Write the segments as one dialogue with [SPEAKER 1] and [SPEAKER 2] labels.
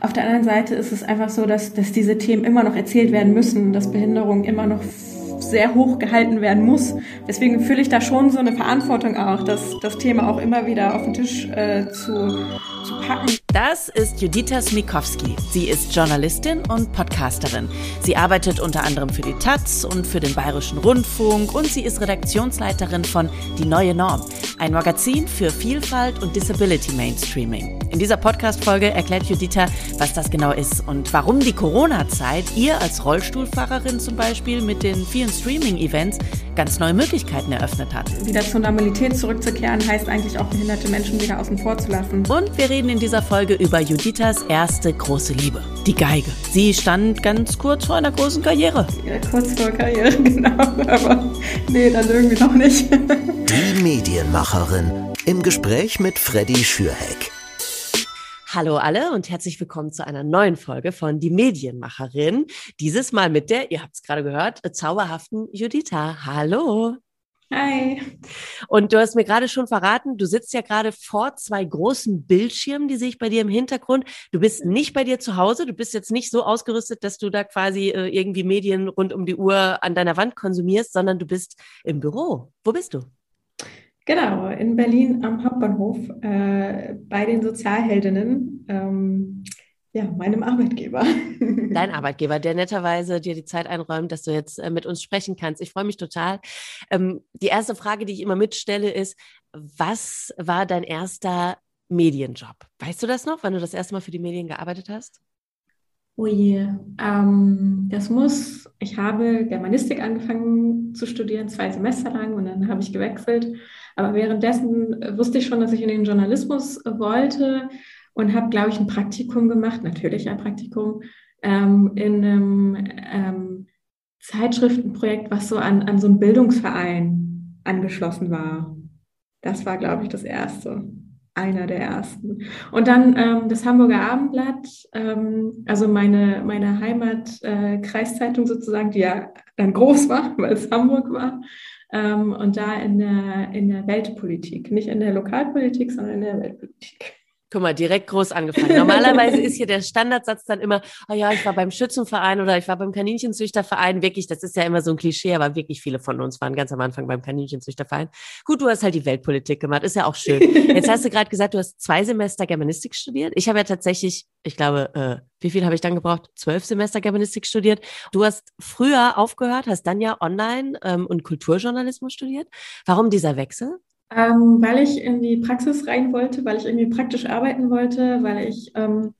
[SPEAKER 1] Auf der anderen Seite ist es einfach so, dass, dass diese Themen immer noch erzählt werden müssen, dass Behinderung immer noch sehr hoch gehalten werden muss. Deswegen fühle ich da schon so eine Verantwortung auch, das, das Thema auch immer wieder auf den Tisch äh, zu, zu packen.
[SPEAKER 2] Das ist Judita Smikowski. Sie ist Journalistin und Podcasterin. Sie arbeitet unter anderem für die Taz und für den Bayerischen Rundfunk und sie ist Redaktionsleiterin von Die Neue Norm, ein Magazin für Vielfalt und Disability Mainstreaming. In dieser Podcast-Folge erklärt Judita, was das genau ist und warum die Corona-Zeit ihr als Rollstuhlfahrerin zum Beispiel mit den vielen Streaming-Events ganz neue Möglichkeiten eröffnet hat.
[SPEAKER 1] Wieder zur Normalität zurückzukehren, heißt eigentlich auch behinderte Menschen wieder außen vor zu lassen.
[SPEAKER 2] Und wir reden in dieser Folge über Juditas erste große Liebe, die Geige. Sie stand ganz kurz vor einer großen Karriere.
[SPEAKER 1] Ja, kurz vor Karriere, genau. Aber nee, dann irgendwie noch nicht.
[SPEAKER 3] Die Medienmacherin im Gespräch mit Freddy Schürheck.
[SPEAKER 2] Hallo alle und herzlich willkommen zu einer neuen Folge von Die Medienmacherin. Dieses Mal mit der, ihr habt es gerade gehört, zauberhaften Judita. Hallo.
[SPEAKER 1] Hi.
[SPEAKER 2] Und du hast mir gerade schon verraten, du sitzt ja gerade vor zwei großen Bildschirmen, die sehe ich bei dir im Hintergrund. Du bist nicht bei dir zu Hause, du bist jetzt nicht so ausgerüstet, dass du da quasi äh, irgendwie Medien rund um die Uhr an deiner Wand konsumierst, sondern du bist im Büro. Wo bist du?
[SPEAKER 1] Genau, in Berlin am Hauptbahnhof äh, bei den Sozialheldinnen, ähm, ja, meinem Arbeitgeber.
[SPEAKER 2] Dein Arbeitgeber, der netterweise dir die Zeit einräumt, dass du jetzt äh, mit uns sprechen kannst. Ich freue mich total. Ähm, die erste Frage, die ich immer mitstelle, ist, was war dein erster Medienjob? Weißt du das noch, wann du das erste Mal für die Medien gearbeitet hast?
[SPEAKER 1] Oh je, ähm, das muss, ich habe Germanistik angefangen zu studieren, zwei Semester lang und dann habe ich gewechselt aber währenddessen äh, wusste ich schon, dass ich in den Journalismus äh, wollte und habe, glaube ich, ein Praktikum gemacht, natürlich ein Praktikum, ähm, in einem ähm, Zeitschriftenprojekt, was so an, an so einen Bildungsverein angeschlossen war. Das war, glaube ich, das erste. Einer der ersten. Und dann ähm, das Hamburger Abendblatt, ähm, also meine, meine Heimat-Kreiszeitung äh, sozusagen, die ja dann groß war, weil es Hamburg war ähm, und da in der, in der Weltpolitik, nicht in der Lokalpolitik, sondern in der Weltpolitik.
[SPEAKER 2] Guck mal, direkt groß angefangen. Normalerweise ist hier der Standardsatz dann immer, oh ja, ich war beim Schützenverein oder ich war beim Kaninchenzüchterverein. Wirklich, das ist ja immer so ein Klischee, aber wirklich viele von uns waren ganz am Anfang beim Kaninchenzüchterverein. Gut, du hast halt die Weltpolitik gemacht, ist ja auch schön. Jetzt hast du gerade gesagt, du hast zwei Semester Germanistik studiert. Ich habe ja tatsächlich, ich glaube, äh, wie viel habe ich dann gebraucht? Zwölf Semester Germanistik studiert. Du hast früher aufgehört, hast dann ja Online- ähm, und Kulturjournalismus studiert. Warum dieser Wechsel?
[SPEAKER 1] Ähm, weil ich in die Praxis rein wollte, weil ich irgendwie praktisch arbeiten wollte, weil ich ähm,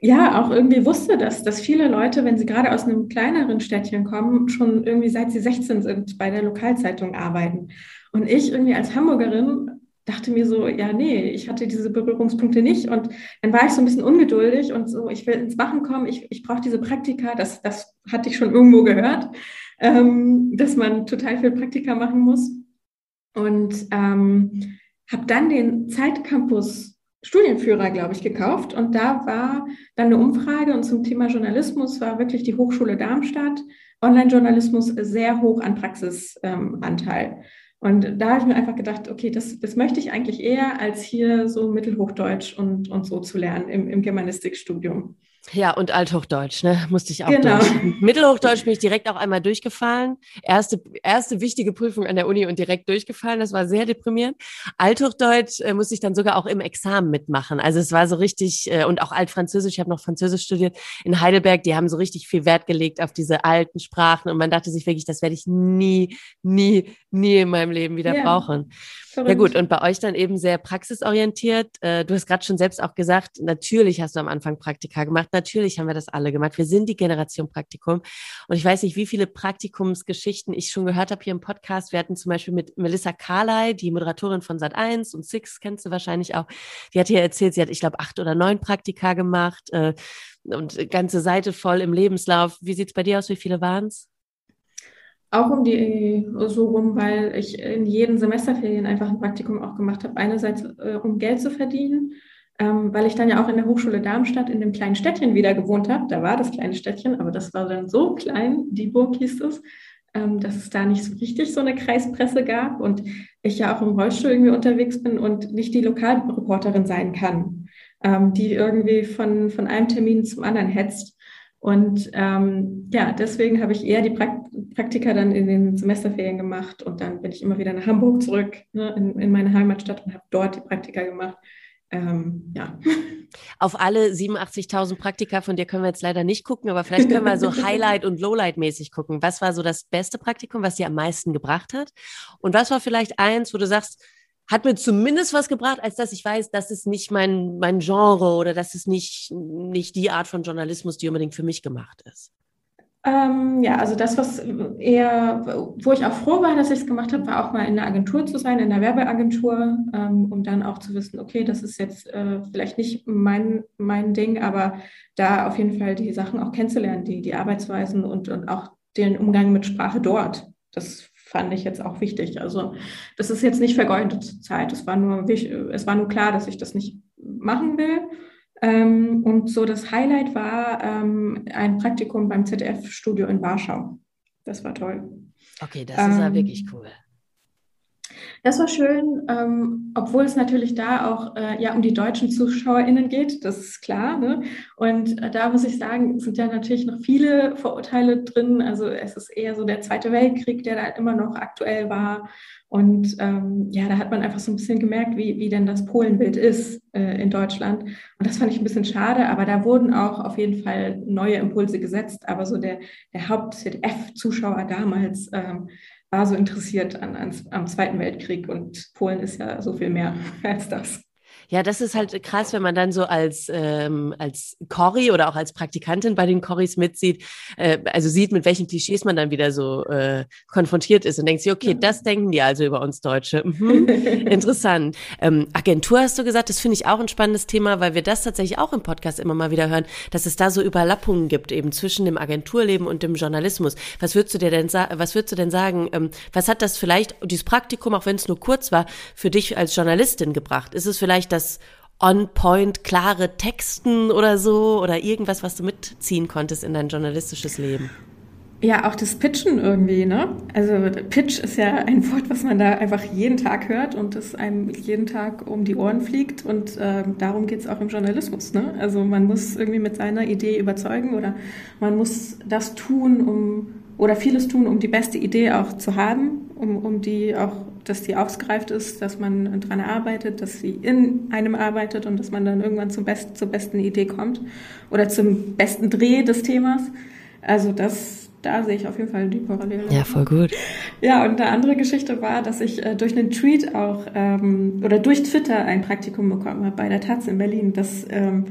[SPEAKER 1] ja auch irgendwie wusste, dass, dass viele Leute, wenn sie gerade aus einem kleineren Städtchen kommen, schon irgendwie seit sie 16 sind, bei der Lokalzeitung arbeiten. Und ich irgendwie als Hamburgerin dachte mir so, ja, nee, ich hatte diese Berührungspunkte nicht. Und dann war ich so ein bisschen ungeduldig und so, ich will ins Machen kommen, ich, ich brauche diese Praktika, das, das hatte ich schon irgendwo gehört, ähm, dass man total viel Praktika machen muss. Und ähm, habe dann den Zeitcampus Studienführer, glaube ich, gekauft. Und da war dann eine Umfrage und zum Thema Journalismus war wirklich die Hochschule Darmstadt, Online-Journalismus sehr hoch an Praxisanteil. Ähm, und da habe ich mir einfach gedacht, okay, das, das möchte ich eigentlich eher, als hier so Mittelhochdeutsch und, und so zu lernen im, im Germanistikstudium.
[SPEAKER 2] Ja, und Althochdeutsch, ne? Musste ich auch
[SPEAKER 1] genau.
[SPEAKER 2] durch. Mittelhochdeutsch bin ich direkt auch einmal durchgefallen. Erste, erste wichtige Prüfung an der Uni und direkt durchgefallen. Das war sehr deprimierend. Althochdeutsch äh, musste ich dann sogar auch im Examen mitmachen. Also es war so richtig, äh, und auch Altfranzösisch, ich habe noch Französisch studiert in Heidelberg, die haben so richtig viel Wert gelegt auf diese alten Sprachen und man dachte sich wirklich, das werde ich nie, nie, nie in meinem Leben wieder ja. brauchen. Verrückt. Ja gut, und bei euch dann eben sehr praxisorientiert. Äh, du hast gerade schon selbst auch gesagt, natürlich hast du am Anfang Praktika gemacht, natürlich haben wir das alle gemacht. Wir sind die Generation Praktikum. Und ich weiß nicht, wie viele Praktikumsgeschichten ich schon gehört habe hier im Podcast. Wir hatten zum Beispiel mit Melissa Carley, die Moderatorin von Sat1 und Six, kennst du wahrscheinlich auch. Die hat hier erzählt, sie hat, ich glaube, acht oder neun Praktika gemacht äh, und ganze Seite voll im Lebenslauf. Wie sieht's bei dir aus? Wie viele waren es?
[SPEAKER 1] Auch um die so rum, weil ich in jeden Semesterferien einfach ein Praktikum auch gemacht habe. Einerseits, äh, um Geld zu verdienen, ähm, weil ich dann ja auch in der Hochschule Darmstadt in dem kleinen Städtchen wieder gewohnt habe. Da war das kleine Städtchen, aber das war dann so klein, die Burg hieß es, ähm, dass es da nicht so richtig so eine Kreispresse gab und ich ja auch im Rollstuhl irgendwie unterwegs bin und nicht die Lokalreporterin sein kann. ähm, die irgendwie von, von einem Termin zum anderen hetzt. Und ähm, ja, deswegen habe ich eher die Praktika dann in den Semesterferien gemacht und dann bin ich immer wieder nach Hamburg zurück, ne, in, in meine Heimatstadt und habe dort die Praktika gemacht. Ähm, ja.
[SPEAKER 2] Auf alle 87.000 Praktika von dir können wir jetzt leider nicht gucken, aber vielleicht können wir so Highlight- und Lowlight-mäßig gucken. Was war so das beste Praktikum, was dir am meisten gebracht hat? Und was war vielleicht eins, wo du sagst, hat mir zumindest was gebracht, als dass ich weiß, das ist nicht mein, mein Genre oder das ist nicht, nicht die Art von Journalismus, die unbedingt für mich gemacht ist.
[SPEAKER 1] Ähm, ja, also das, was eher, wo ich auch froh war, dass ich es gemacht habe, war auch mal in der Agentur zu sein, in der Werbeagentur, ähm, um dann auch zu wissen, okay, das ist jetzt äh, vielleicht nicht mein, mein Ding, aber da auf jeden Fall die Sachen auch kennenzulernen, die, die Arbeitsweisen und, und auch den Umgang mit Sprache dort. Das fand ich jetzt auch wichtig. Also das ist jetzt nicht vergeudete Zeit. Es war nur, es war nur klar, dass ich das nicht machen will. Ähm, und so das Highlight war ähm, ein Praktikum beim ZDF-Studio in Warschau. Das war toll.
[SPEAKER 2] Okay, das ist ja ähm, wirklich cool.
[SPEAKER 1] Das war schön, ähm, obwohl es natürlich da auch äh, ja um die deutschen ZuschauerInnen geht, das ist klar. Ne? Und äh, da muss ich sagen, sind ja natürlich noch viele Vorurteile drin. Also es ist eher so der Zweite Weltkrieg, der da immer noch aktuell war. Und ähm, ja, da hat man einfach so ein bisschen gemerkt, wie, wie denn das Polenbild ist äh, in Deutschland. Und das fand ich ein bisschen schade, aber da wurden auch auf jeden Fall neue Impulse gesetzt. Aber so der, der Haupt-ZDF-Zuschauer damals ähm, war so interessiert an, an, am Zweiten Weltkrieg und Polen ist ja so viel mehr als das.
[SPEAKER 2] Ja, das ist halt krass, wenn man dann so als, ähm, als Cory oder auch als Praktikantin bei den Corys mitsieht, äh, also sieht, mit welchen Klischees man dann wieder so äh, konfrontiert ist und denkt sich, okay, das denken die also über uns Deutsche. Mhm. Interessant. Ähm, Agentur hast du gesagt, das finde ich auch ein spannendes Thema, weil wir das tatsächlich auch im Podcast immer mal wieder hören, dass es da so Überlappungen gibt, eben zwischen dem Agenturleben und dem Journalismus. Was würdest du dir denn, was würdest du denn sagen, ähm, was hat das vielleicht, dieses Praktikum, auch wenn es nur kurz war, für dich als Journalistin gebracht? Ist es vielleicht das das on-point klare Texten oder so oder irgendwas, was du mitziehen konntest in dein journalistisches Leben?
[SPEAKER 1] Ja, auch das Pitchen irgendwie, ne? Also Pitch ist ja ein Wort, was man da einfach jeden Tag hört und das einem jeden Tag um die Ohren fliegt und äh, darum geht's auch im Journalismus, ne? Also man muss irgendwie mit seiner Idee überzeugen oder man muss das tun, um oder vieles tun, um die beste Idee auch zu haben, um, um die auch dass die ausgereift ist, dass man dran arbeitet, dass sie in einem arbeitet und dass man dann irgendwann zum Best, zur besten Idee kommt oder zum besten Dreh des Themas. Also das, da sehe ich auf jeden Fall die Parallele.
[SPEAKER 2] Ja, voll gut.
[SPEAKER 1] Ja, und eine andere Geschichte war, dass ich äh, durch einen Tweet auch ähm, oder durch Twitter ein Praktikum bekommen habe bei der Taz in Berlin. Das, ähm,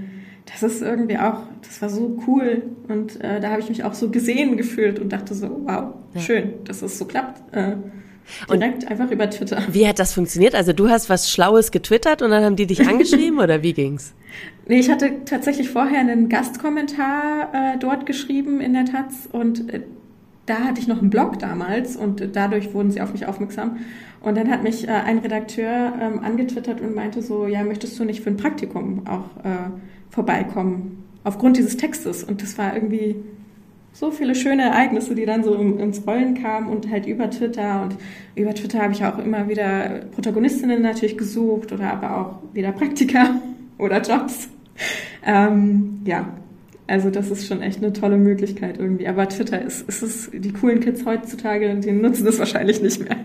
[SPEAKER 1] das ist irgendwie auch, das war so cool und äh, da habe ich mich auch so gesehen gefühlt und dachte so, wow, ja. schön, dass es so klappt. Äh, Direkt und einfach über Twitter.
[SPEAKER 2] Wie hat das funktioniert? Also du hast was Schlaues getwittert und dann haben die dich angeschrieben oder wie ging's?
[SPEAKER 1] Nee, ich hatte tatsächlich vorher einen Gastkommentar äh, dort geschrieben in der Taz und äh, da hatte ich noch einen Blog damals und dadurch wurden sie auf mich aufmerksam. Und dann hat mich äh, ein Redakteur ähm, angetwittert und meinte so, ja, möchtest du nicht für ein Praktikum auch äh, vorbeikommen aufgrund dieses Textes? Und das war irgendwie so viele schöne Ereignisse, die dann so ins Rollen kamen und halt über Twitter. Und über Twitter habe ich auch immer wieder Protagonistinnen natürlich gesucht oder aber auch wieder Praktika oder Jobs. Ähm, ja, also das ist schon echt eine tolle Möglichkeit irgendwie. Aber Twitter ist, ist es, die coolen Kids heutzutage, die nutzen das wahrscheinlich nicht mehr.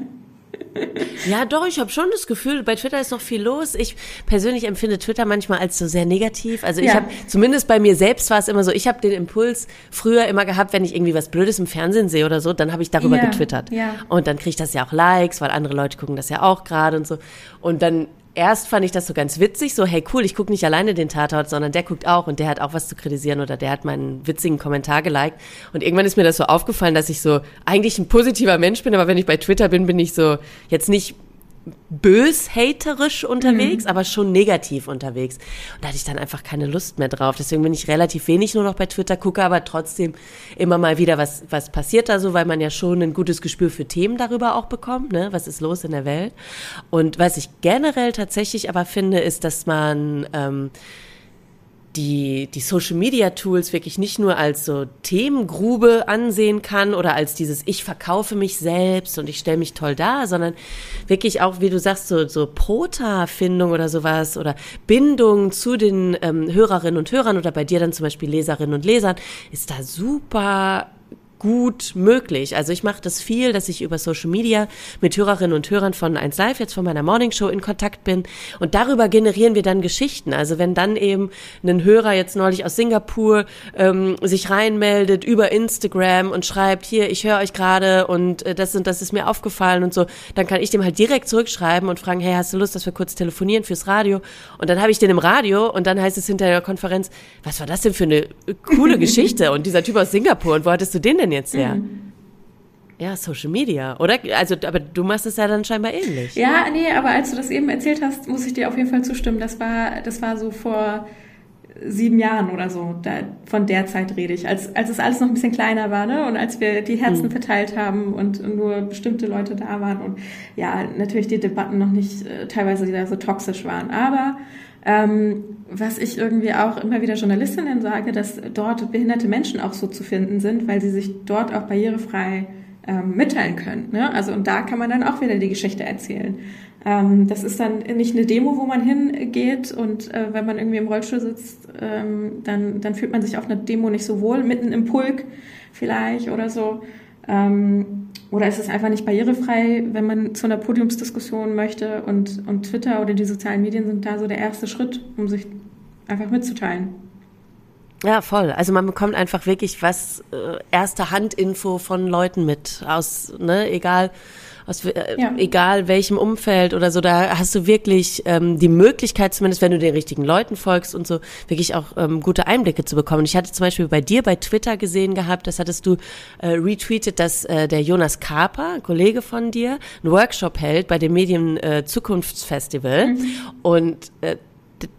[SPEAKER 2] Ja, doch, ich habe schon das Gefühl, bei Twitter ist noch viel los. Ich persönlich empfinde Twitter manchmal als so sehr negativ. Also ich ja. habe, zumindest bei mir selbst war es immer so, ich habe den Impuls früher immer gehabt, wenn ich irgendwie was Blödes im Fernsehen sehe oder so, dann habe ich darüber ja. getwittert. Ja. Und dann kriege ich das ja auch Likes, weil andere Leute gucken das ja auch gerade und so. Und dann erst fand ich das so ganz witzig, so hey cool, ich gucke nicht alleine den Tatort, sondern der guckt auch und der hat auch was zu kritisieren oder der hat meinen witzigen Kommentar geliked. Und irgendwann ist mir das so aufgefallen, dass ich so eigentlich ein positiver Mensch bin, aber wenn ich bei Twitter bin, bin ich so jetzt nicht bös-haterisch unterwegs, mhm. aber schon negativ unterwegs. Und da hatte ich dann einfach keine Lust mehr drauf. Deswegen bin ich relativ wenig nur noch bei Twitter, gucke aber trotzdem immer mal wieder, was, was passiert da so, weil man ja schon ein gutes Gespür für Themen darüber auch bekommt, ne? was ist los in der Welt. Und was ich generell tatsächlich aber finde, ist, dass man... Ähm, die, die Social Media Tools wirklich nicht nur als so Themengrube ansehen kann oder als dieses Ich verkaufe mich selbst und ich stelle mich toll dar, sondern wirklich auch, wie du sagst, so, so Prota-Findung oder sowas oder Bindung zu den ähm, Hörerinnen und Hörern oder bei dir dann zum Beispiel Leserinnen und Lesern, ist da super gut möglich. Also ich mache das viel, dass ich über Social Media mit Hörerinnen und Hörern von 1 Live, jetzt von meiner Morning Show in Kontakt bin und darüber generieren wir dann Geschichten. Also wenn dann eben ein Hörer jetzt neulich aus Singapur ähm, sich reinmeldet über Instagram und schreibt, hier, ich höre euch gerade und äh, das und das ist mir aufgefallen und so, dann kann ich dem halt direkt zurückschreiben und fragen, hey, hast du Lust, dass wir kurz telefonieren fürs Radio? Und dann habe ich den im Radio und dann heißt es hinter der Konferenz, was war das denn für eine coole Geschichte? Und dieser Typ aus Singapur, und wo hattest du den denn jetzt her? Mhm. Ja, Social Media, oder? Also, aber du machst es ja dann scheinbar ähnlich.
[SPEAKER 1] Ja, nee, aber als du das eben erzählt hast, muss ich dir auf jeden Fall zustimmen. Das war, das war so vor sieben Jahren oder so. Da, von der Zeit rede ich, als, als es alles noch ein bisschen kleiner war, ne? Und als wir die Herzen mhm. verteilt haben und nur bestimmte Leute da waren und ja, natürlich die Debatten noch nicht äh, teilweise wieder so toxisch waren. Aber ähm, was ich irgendwie auch immer wieder Journalistinnen sage, dass dort behinderte Menschen auch so zu finden sind, weil sie sich dort auch barrierefrei ähm, mitteilen können. Ne? Also und da kann man dann auch wieder die Geschichte erzählen. Ähm, das ist dann nicht eine Demo, wo man hingeht und äh, wenn man irgendwie im Rollstuhl sitzt, ähm, dann, dann fühlt man sich auf einer Demo nicht so wohl, mitten im Pulk vielleicht oder so. Ähm, oder ist es einfach nicht barrierefrei, wenn man zu einer Podiumsdiskussion möchte und, und Twitter oder die sozialen Medien sind da so der erste Schritt, um sich einfach mitzuteilen.
[SPEAKER 2] Ja, voll. Also man bekommt einfach wirklich was äh, erste Handinfo von Leuten mit aus, ne, egal aus äh, ja. egal welchem Umfeld oder so, da hast du wirklich ähm, die Möglichkeit, zumindest wenn du den richtigen Leuten folgst und so, wirklich auch ähm, gute Einblicke zu bekommen. Ich hatte zum Beispiel bei dir bei Twitter gesehen gehabt, das hattest du äh, retweetet, dass äh, der Jonas Kaper, Kollege von dir, einen Workshop hält bei dem Medien äh, Zukunftsfestival mhm. und äh,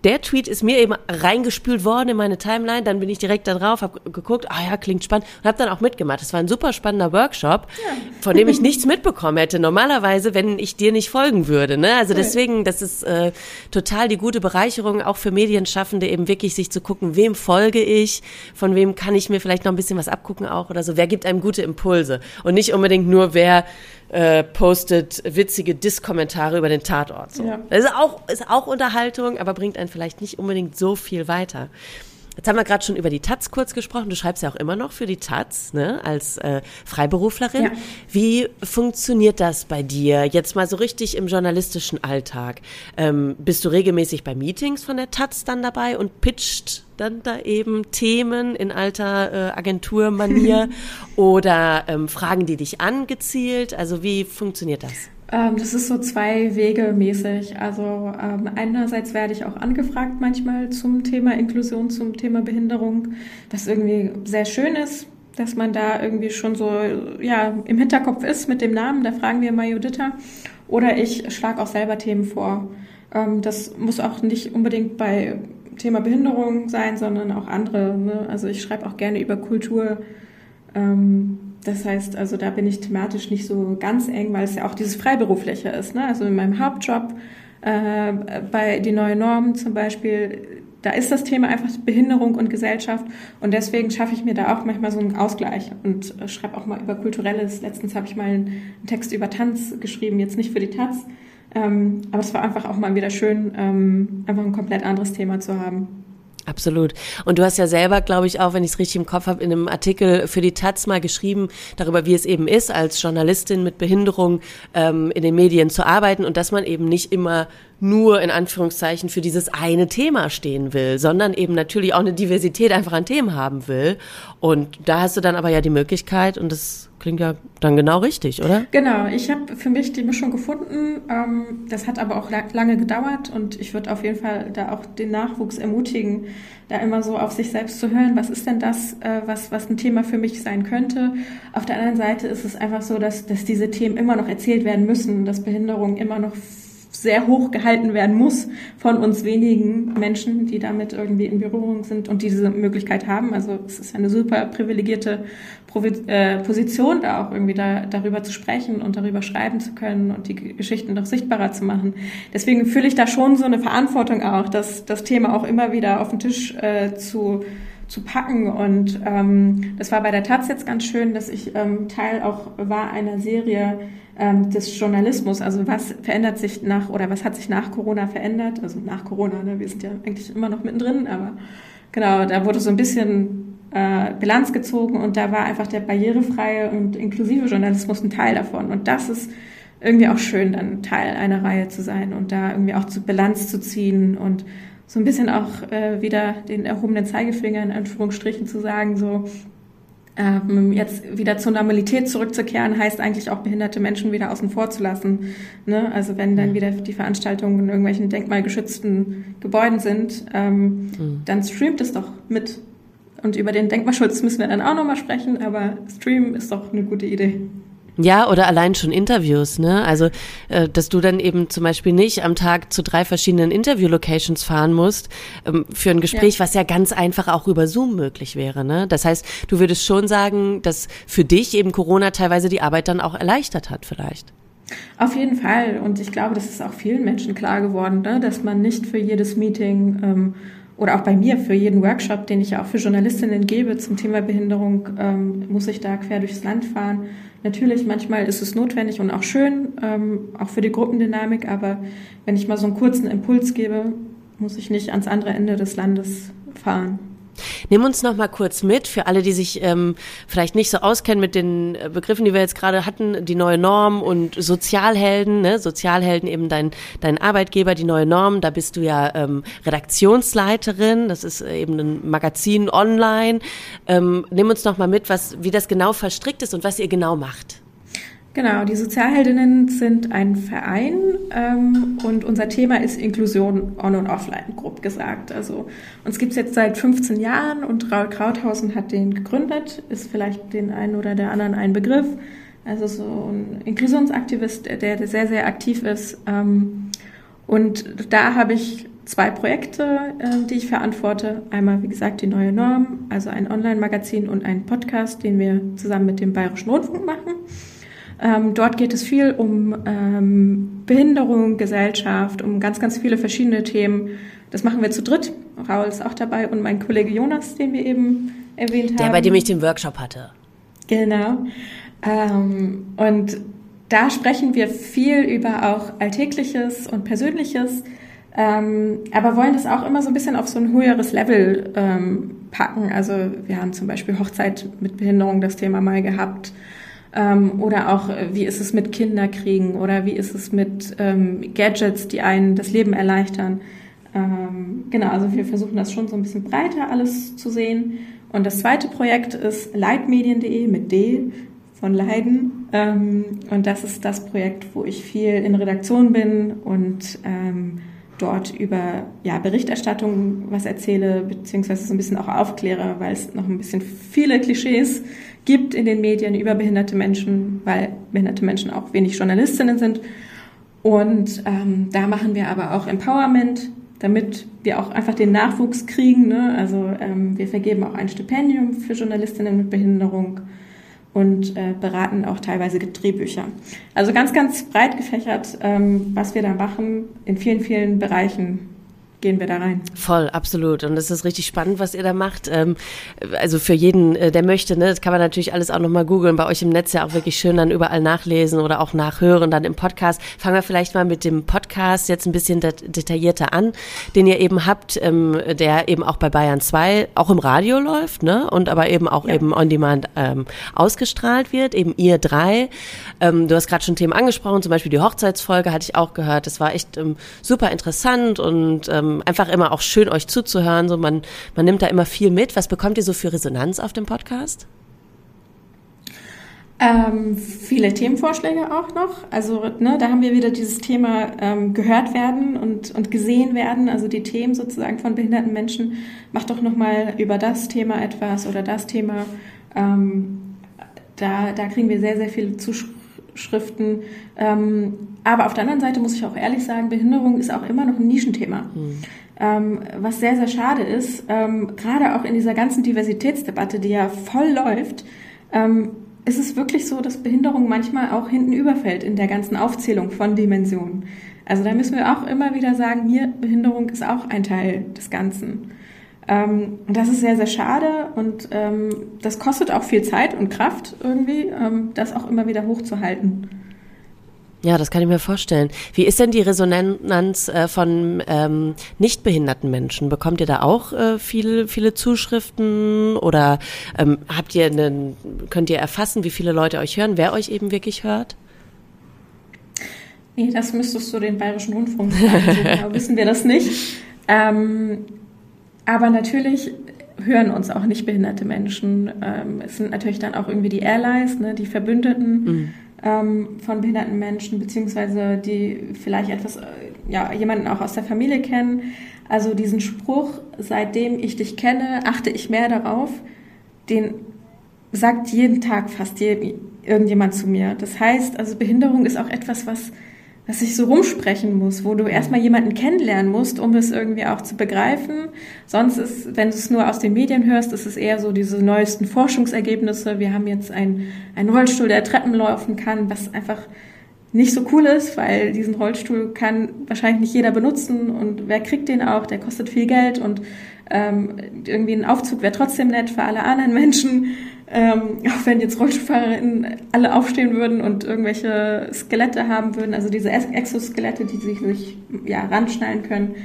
[SPEAKER 2] der Tweet ist mir eben reingespült worden in meine Timeline. Dann bin ich direkt da drauf, habe geguckt, ah ja, klingt spannend und habe dann auch mitgemacht. Es war ein super spannender Workshop, ja. von dem ich nichts mitbekommen hätte. Normalerweise, wenn ich dir nicht folgen würde. Ne? Also cool. deswegen, das ist äh, total die gute Bereicherung auch für Medienschaffende, eben wirklich sich zu gucken, wem folge ich, von wem kann ich mir vielleicht noch ein bisschen was abgucken auch oder so. Wer gibt einem gute Impulse und nicht unbedingt nur wer äh, postet witzige Diss-Kommentare über den Tatort. So. Ja. Das ist auch, ist auch Unterhaltung, aber bringt einen vielleicht nicht unbedingt so viel weiter. Jetzt haben wir gerade schon über die Taz kurz gesprochen. Du schreibst ja auch immer noch für die Taz, ne, als äh, Freiberuflerin. Ja. Wie funktioniert das bei dir jetzt mal so richtig im journalistischen Alltag? Ähm, bist du regelmäßig bei Meetings von der Taz dann dabei und pitcht dann da eben Themen in alter äh, Agenturmanier oder ähm, fragen die dich angezielt? Also wie funktioniert das?
[SPEAKER 1] Ähm, das ist so zwei Wege mäßig. Also ähm, einerseits werde ich auch angefragt manchmal zum Thema Inklusion, zum Thema Behinderung, was irgendwie sehr schön ist, dass man da irgendwie schon so ja im Hinterkopf ist mit dem Namen. Da fragen wir mal Juditha. Oder ich schlage auch selber Themen vor. Ähm, das muss auch nicht unbedingt bei Thema Behinderung sein, sondern auch andere. Ne? Also ich schreibe auch gerne über Kultur. Ähm, das heißt, also da bin ich thematisch nicht so ganz eng, weil es ja auch dieses Freiberufliche ist. Ne? Also in meinem Hauptjob äh, bei die neue Norm zum Beispiel, da ist das Thema einfach Behinderung und Gesellschaft und deswegen schaffe ich mir da auch manchmal so einen Ausgleich und äh, schreibe auch mal über Kulturelles. Letztens habe ich mal einen, Text über Tanz geschrieben, jetzt nicht für die Taz, ähm, aber es war einfach auch mal wieder schön, ähm, einfach ein komplett anderes Thema zu haben.
[SPEAKER 2] Absolut. Und du hast ja selber, glaube ich, auch, wenn ich es richtig im Kopf habe, in einem Artikel für die Taz mal geschrieben darüber, wie es eben ist, als Journalistin mit Behinderung ähm, in den Medien zu arbeiten und dass man eben nicht immer nur in Anführungszeichen für dieses eine Thema stehen will, sondern eben natürlich auch eine Diversität einfach an Themen haben will. Und da hast du dann aber ja die Möglichkeit, und das klingt ja dann genau richtig, oder?
[SPEAKER 1] Genau, ich habe für mich die Mischung gefunden. Ähm, das hat aber auch lange gedauert und ich würde auf jeden Fall da auch den Nachwuchs ermutigen, da immer so auf sich selbst zu hören, was ist denn das, äh, was, was ein Thema für mich sein könnte. Auf der anderen Seite ist es einfach so, dass, dass diese Themen immer noch erzählt werden müssen, dass Behinderung immer noch sehr hoch gehalten werden muss von uns wenigen Menschen, die damit irgendwie in Berührung sind und diese Möglichkeit haben. Also es ist eine super privilegierte äh, Position, da auch irgendwie da, darüber zu sprechen und darüber schreiben zu können und die Geschichten noch sichtbarer zu machen. Deswegen fühle ich da schon so eine Verantwortung auch, dass das Thema auch immer wieder auf den Tisch äh, zu zu packen. Und ähm, das war bei der Taz jetzt ganz schön, dass ich ähm, Teil auch war einer Serie ähm, des Journalismus. Also was verändert sich nach oder was hat sich nach Corona verändert? Also nach Corona, ne? wir sind ja eigentlich immer noch mittendrin, aber genau, da wurde so ein bisschen äh, Bilanz gezogen und da war einfach der barrierefreie und inklusive Journalismus ein Teil davon. Und das ist irgendwie auch schön, dann Teil einer Reihe zu sein und da irgendwie auch zu Bilanz zu ziehen und so ein bisschen auch äh, wieder den erhobenen Zeigefinger in Anführungsstrichen zu sagen, so ähm, jetzt wieder zur Normalität zurückzukehren, heißt eigentlich auch behinderte Menschen wieder außen vor zu lassen. Ne? Also wenn dann wieder die Veranstaltungen in irgendwelchen denkmalgeschützten Gebäuden sind, ähm, mhm. dann streamt es doch mit. Und über den Denkmalschutz müssen wir dann auch nochmal sprechen, aber Stream ist doch eine gute Idee.
[SPEAKER 2] Ja, oder allein schon Interviews, ne? Also, äh, dass du dann eben zum Beispiel nicht am Tag zu drei verschiedenen Interview-Locations fahren musst ähm, für ein Gespräch, ja. was ja ganz einfach auch über Zoom möglich wäre, ne? Das heißt, du würdest schon sagen, dass für dich eben Corona teilweise die Arbeit dann auch erleichtert hat, vielleicht.
[SPEAKER 1] Auf jeden Fall. Und ich glaube, das ist auch vielen Menschen klar geworden, ne? dass man nicht für jedes Meeting ähm, oder auch bei mir für jeden Workshop, den ich ja auch für Journalistinnen gebe zum Thema Behinderung, ähm, muss ich da quer durchs Land fahren. Natürlich, manchmal ist es notwendig und auch schön, ähm, auch für die Gruppendynamik, aber wenn ich mal so einen kurzen Impuls gebe, muss ich nicht ans andere Ende des Landes fahren.
[SPEAKER 2] Nimm uns noch mal kurz mit für alle, die sich ähm, vielleicht nicht so auskennen mit den äh, Begriffen, die wir jetzt gerade hatten, die neue Norm und Sozialhelden, ne? Sozialhelden eben dein dein Arbeitgeber, die neue Norm. Da bist du ja ähm, Redaktionsleiterin. Das ist äh, eben ein Magazin online. Ähm, nimm uns noch mal mit, was wie das genau verstrickt ist und was ihr genau macht.
[SPEAKER 1] Genau, die Sozialheldinnen sind ein Verein ähm, und unser Thema ist Inklusion on- und offline, grob gesagt. Also uns gibt's jetzt seit 15 Jahren und Raul Krauthausen hat den gegründet, ist vielleicht den einen oder der anderen ein Begriff. Also so ein Inklusionsaktivist, der, der sehr, sehr aktiv ist. Ähm, und da habe ich zwei Projekte, äh, die ich verantworte. Einmal, wie gesagt, die neue Norm, also ein Online-Magazin und ein Podcast, den wir zusammen mit dem Bayerischen Rundfunk machen. Ähm, dort geht es viel um ähm, Behinderung, Gesellschaft, um ganz, ganz viele verschiedene Themen. Das machen wir zu dritt. Raul ist auch dabei und mein Kollege Jonas, den wir eben erwähnt haben.
[SPEAKER 2] Der, bei dem ich den Workshop hatte.
[SPEAKER 1] Genau. Ähm, und da sprechen wir viel über auch Alltägliches und Persönliches, ähm, aber wollen das auch immer so ein bisschen auf so ein höheres Level ähm, packen. Also wir haben zum Beispiel Hochzeit mit Behinderung das Thema mal gehabt. Ähm, oder auch, äh, wie ist es mit Kinderkriegen oder wie ist es mit ähm, Gadgets, die einen das Leben erleichtern. Ähm, genau, also wir versuchen das schon so ein bisschen breiter alles zu sehen. Und das zweite Projekt ist leitmedien.de mit D von Leiden. Ähm, und das ist das Projekt, wo ich viel in Redaktion bin und ähm, dort über ja, Berichterstattung was erzähle, beziehungsweise so ein bisschen auch aufkläre, weil es noch ein bisschen viele Klischees gibt in den Medien über behinderte Menschen, weil behinderte Menschen auch wenig Journalistinnen sind. Und ähm, da machen wir aber auch Empowerment, damit wir auch einfach den Nachwuchs kriegen. Ne? Also ähm, wir vergeben auch ein Stipendium für Journalistinnen mit Behinderung und äh, beraten auch teilweise Drehbücher. Also ganz, ganz breit gefächert, ähm, was wir da machen in vielen, vielen Bereichen gehen wir da rein.
[SPEAKER 2] Voll, absolut. Und es ist richtig spannend, was ihr da macht. Ähm, also für jeden, äh, der möchte, ne, das kann man natürlich alles auch nochmal googeln. Bei euch im Netz ja auch wirklich schön dann überall nachlesen oder auch nachhören, dann im Podcast. Fangen wir vielleicht mal mit dem Podcast jetzt ein bisschen detaillierter an, den ihr eben habt, ähm, der eben auch bei Bayern 2 auch im Radio läuft, ne? Und aber eben auch ja. eben on demand ähm, ausgestrahlt wird, eben ihr drei. Ähm, du hast gerade schon Themen angesprochen, zum Beispiel die Hochzeitsfolge hatte ich auch gehört. Das war echt ähm, super interessant und ähm, einfach immer auch schön, euch zuzuhören. So man, man nimmt da immer viel mit. Was bekommt ihr so für Resonanz auf dem Podcast?
[SPEAKER 1] Ähm, viele Themenvorschläge auch noch. Also ne, da haben wir wieder dieses Thema ähm, gehört werden und, und gesehen werden. Also die Themen sozusagen von behinderten Menschen. Macht doch noch mal über das Thema etwas oder das Thema. Ähm, da, da kriegen wir sehr, sehr viele Zuschriften. Ähm, aber auf der anderen Seite muss ich auch ehrlich sagen, Behinderung ist auch immer noch ein Nischenthema. Mhm. Ähm, was sehr, sehr schade ist, ähm, gerade auch in dieser ganzen Diversitätsdebatte, die ja voll läuft, ähm, ist es wirklich so, dass Behinderung manchmal auch hinten überfällt in der ganzen Aufzählung von Dimensionen. Also da müssen wir auch immer wieder sagen, hier, Behinderung ist auch ein Teil des Ganzen. Ähm, das ist sehr, sehr schade und ähm, das kostet auch viel Zeit und Kraft irgendwie, ähm, das auch immer wieder hochzuhalten.
[SPEAKER 2] Ja, das kann ich mir vorstellen. Wie ist denn die Resonanz äh, von ähm, nicht behinderten Menschen? Bekommt ihr da auch äh, viele, viele Zuschriften oder ähm, habt ihr einen, könnt ihr erfassen, wie viele Leute euch hören, wer euch eben wirklich hört?
[SPEAKER 1] Nee, das müsstest du den Bayerischen Rundfunk sagen. genau wissen wir das nicht. Ähm, aber natürlich hören uns auch nicht behinderte Menschen. Ähm, es sind natürlich dann auch irgendwie die Allies, ne, die Verbündeten. Mhm von behinderten Menschen, beziehungsweise die vielleicht etwas, äh, ja, jemanden auch aus der Familie kennen. Also diesen Spruch, seitdem ich dich kenne, achte ich mehr darauf, den sagt jeden Tag fast irgendjemand zu mir. Das heißt, also Behinderung ist auch etwas, was was ich so rumsprechen muss, wo du erstmal jemanden kennenlernen musst, um es irgendwie auch zu begreifen. Sonst ist, wenn du es nur aus den Medien hörst, ist es eher so diese neuesten Forschungsergebnisse. Wir haben jetzt einen, einen Rollstuhl, der Treppen laufen kann, was einfach nicht so cool ist, weil diesen Rollstuhl kann wahrscheinlich nicht jeder benutzen und wer kriegt den auch, der kostet viel Geld und ähm, irgendwie ein Aufzug wäre trotzdem nett für alle anderen Menschen. Ähm, auch wenn jetzt RollstuhlfahrerInnen alle aufstehen würden und irgendwelche Skelette haben würden, also diese Exoskelette, die sich, sich ja, ranschnallen können.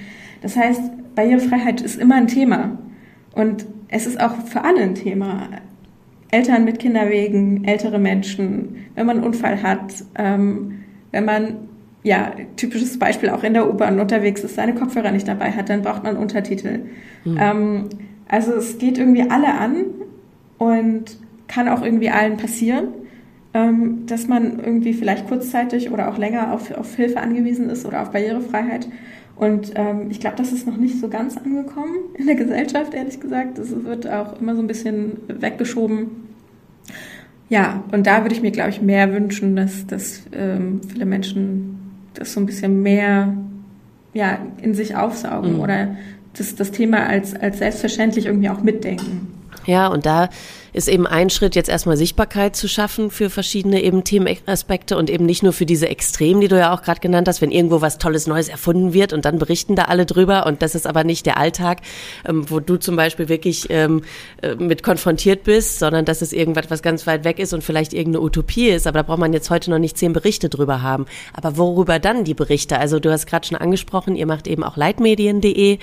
[SPEAKER 1] Das heißt, Barrierefreiheit ist immer ein Thema. Und es ist auch für alle ein Thema. Eltern mit Kinderwegen, ältere Menschen, wenn man einen Unfall hat, ähm, wenn man, ja, typisches Beispiel auch in der U-Bahn unterwegs ist, seine Kopfhörer nicht dabei hat, dann braucht man Untertitel. Mhm. Ähm, also es geht irgendwie alle an und kann auch irgendwie allen passieren, ähm, dass man irgendwie vielleicht kurzzeitig oder auch länger auf, auf Hilfe angewiesen ist oder auf Barrierefreiheit. Und ähm, ich glaube, das ist noch nicht so ganz angekommen in der Gesellschaft, ehrlich gesagt. Das wird auch immer so ein bisschen weggeschoben. Ja, und da würde ich mir, glaube ich, mehr wünschen, dass, dass ähm, viele Menschen das so ein bisschen mehr ja, in sich aufsaugen mhm. oder das, das Thema als, als selbstverständlich irgendwie auch mitdenken.
[SPEAKER 2] Ja, und da ist eben ein Schritt, jetzt erstmal Sichtbarkeit zu schaffen für verschiedene eben Themenaspekte und eben nicht nur für diese Extremen, die du ja auch gerade genannt hast, wenn irgendwo was Tolles Neues erfunden wird und dann berichten da alle drüber und das ist aber nicht der Alltag, ähm, wo du zum Beispiel wirklich ähm, äh, mit konfrontiert bist, sondern dass es irgendwas, was ganz weit weg ist und vielleicht irgendeine Utopie ist, aber da braucht man jetzt heute noch nicht zehn Berichte drüber haben. Aber worüber dann die Berichte? Also du hast gerade schon angesprochen, ihr macht eben auch leitmedien.de,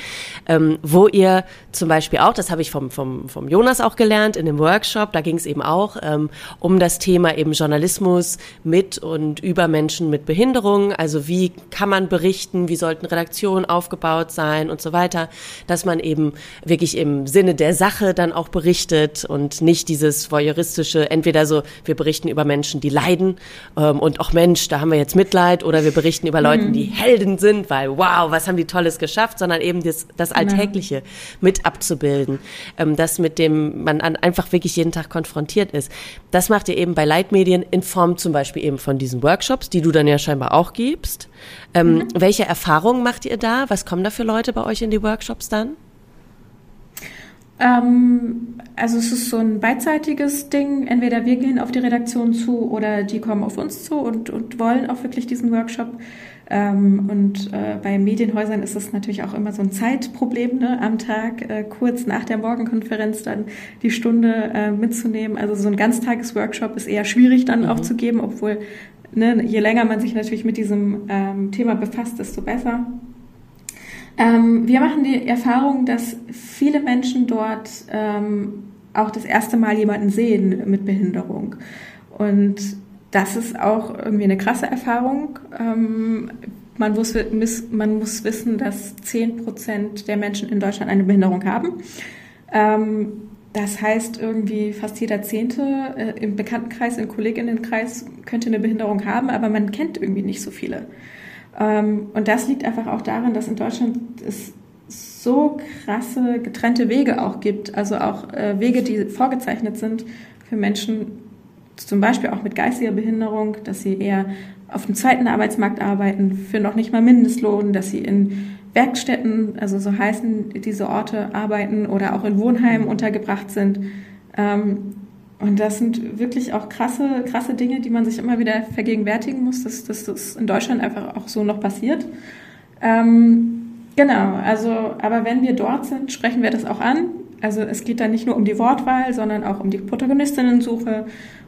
[SPEAKER 2] ähm, wo ihr zum Beispiel auch, das habe ich vom, vom, vom Jonas auch gelernt in dem Workshop, Workshop, da ging es eben auch ähm, um das Thema eben Journalismus mit und über Menschen mit Behinderung. Also wie kann man berichten, wie sollten Redaktionen aufgebaut sein und so weiter, dass man eben wirklich im Sinne der Sache dann auch berichtet und nicht dieses voyeuristische, entweder so, wir berichten über Menschen, die leiden ähm, und auch Mensch, da haben wir jetzt Mitleid oder wir berichten über Leute, mhm. die Helden sind, weil wow, was haben die Tolles geschafft, sondern eben das, das genau. Alltägliche mit abzubilden. Ähm, das mit dem man einfach wirklich wirklich jeden Tag konfrontiert ist. Das macht ihr eben bei Leitmedien in Form zum Beispiel eben von diesen Workshops, die du dann ja scheinbar auch gibst. Ähm, mhm. Welche Erfahrungen macht ihr da? Was kommen da für Leute bei euch in die Workshops dann?
[SPEAKER 1] Ähm, also es ist so ein beidseitiges Ding. Entweder wir gehen auf die Redaktion zu oder die kommen auf uns zu und, und wollen auch wirklich diesen Workshop. Ähm, und äh, bei Medienhäusern ist es natürlich auch immer so ein Zeitproblem, ne? am Tag äh, kurz nach der Morgenkonferenz dann die Stunde äh, mitzunehmen. Also so ein Ganztagesworkshop ist eher schwierig dann mhm. auch zu geben, obwohl ne, je länger man sich natürlich mit diesem ähm, Thema befasst, desto besser. Ähm, wir machen die Erfahrung, dass viele Menschen dort ähm, auch das erste Mal jemanden sehen mit Behinderung. Und das ist auch irgendwie eine krasse Erfahrung. Ähm, man, muss, man muss wissen, dass 10 Prozent der Menschen in Deutschland eine Behinderung haben. Ähm, das heißt, irgendwie fast jeder Zehnte äh, im Bekanntenkreis, im Kolleginnenkreis könnte eine Behinderung haben, aber man kennt irgendwie nicht so viele. Ähm, und das liegt einfach auch daran, dass in Deutschland es so krasse getrennte Wege auch gibt, also auch äh, Wege, die vorgezeichnet sind für Menschen zum Beispiel auch mit geistiger Behinderung, dass sie eher auf dem zweiten Arbeitsmarkt arbeiten, für noch nicht mal Mindestlohn, dass sie in Werkstätten, also so heißen diese Orte, arbeiten oder auch in Wohnheimen untergebracht sind. Ähm, und das sind wirklich auch krasse, krasse Dinge, die man sich immer wieder vergegenwärtigen muss, dass, dass das in Deutschland einfach auch so noch passiert. Ähm, genau, also, aber wenn wir dort sind, sprechen wir das auch an. Also es geht da nicht nur um die Wortwahl, sondern auch um die Protagonistinnensuche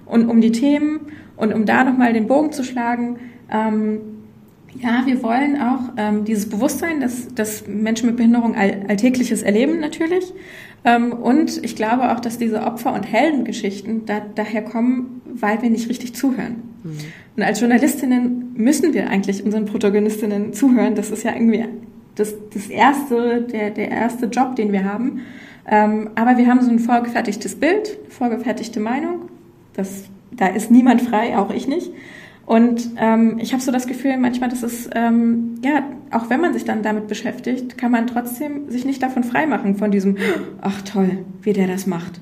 [SPEAKER 1] und um die Themen und um da nochmal den Bogen zu schlagen. Ähm, ja, wir wollen auch ähm, dieses Bewusstsein, dass, dass Menschen mit Behinderung all, Alltägliches erleben natürlich. Ähm, und ich glaube auch, dass diese Opfer- und Heldengeschichten da, daher kommen, weil wir nicht richtig zuhören. Mhm. Und als Journalistinnen müssen wir eigentlich unseren Protagonistinnen zuhören. Das ist ja irgendwie das, das erste, der, der erste Job, den wir haben. Ähm, aber wir haben so ein vorgefertigtes Bild, vorgefertigte Meinung. Das, da ist niemand frei, auch ich nicht. Und ähm, ich habe so das Gefühl, manchmal, dass es, ähm, ja, auch wenn man sich dann damit beschäftigt, kann man trotzdem sich nicht davon freimachen, von diesem, ach toll, wie der das macht.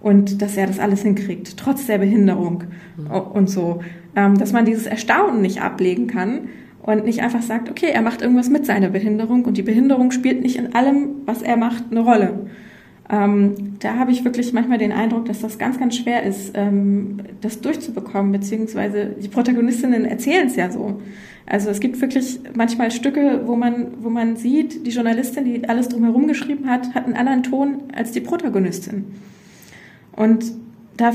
[SPEAKER 1] Und dass er das alles hinkriegt, trotz der Behinderung mhm. und so. Ähm, dass man dieses Erstaunen nicht ablegen kann und nicht einfach sagt, okay, er macht irgendwas mit seiner Behinderung und die Behinderung spielt nicht in allem, was er macht, eine Rolle. Ähm, da habe ich wirklich manchmal den Eindruck, dass das ganz, ganz schwer ist, ähm, das durchzubekommen, beziehungsweise die Protagonistinnen erzählen es ja so. Also es gibt wirklich manchmal Stücke, wo man, wo man sieht, die Journalistin, die alles drumherum geschrieben hat, hat einen anderen Ton als die Protagonistin. Und da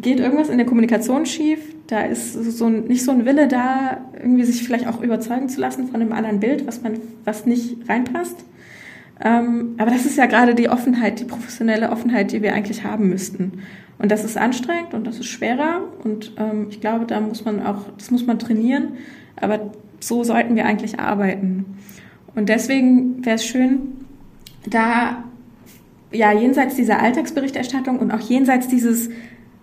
[SPEAKER 1] geht irgendwas in der Kommunikation schief, da ist so ein, nicht so ein Wille da, irgendwie sich vielleicht auch überzeugen zu lassen von einem anderen Bild, was man, was nicht reinpasst. Ähm, aber das ist ja gerade die Offenheit, die professionelle Offenheit, die wir eigentlich haben müssten. Und das ist anstrengend und das ist schwerer. Und ähm, ich glaube, da muss man auch, das muss man trainieren. Aber so sollten wir eigentlich arbeiten. Und deswegen wäre es schön, da ja jenseits dieser Alltagsberichterstattung und auch jenseits dieses,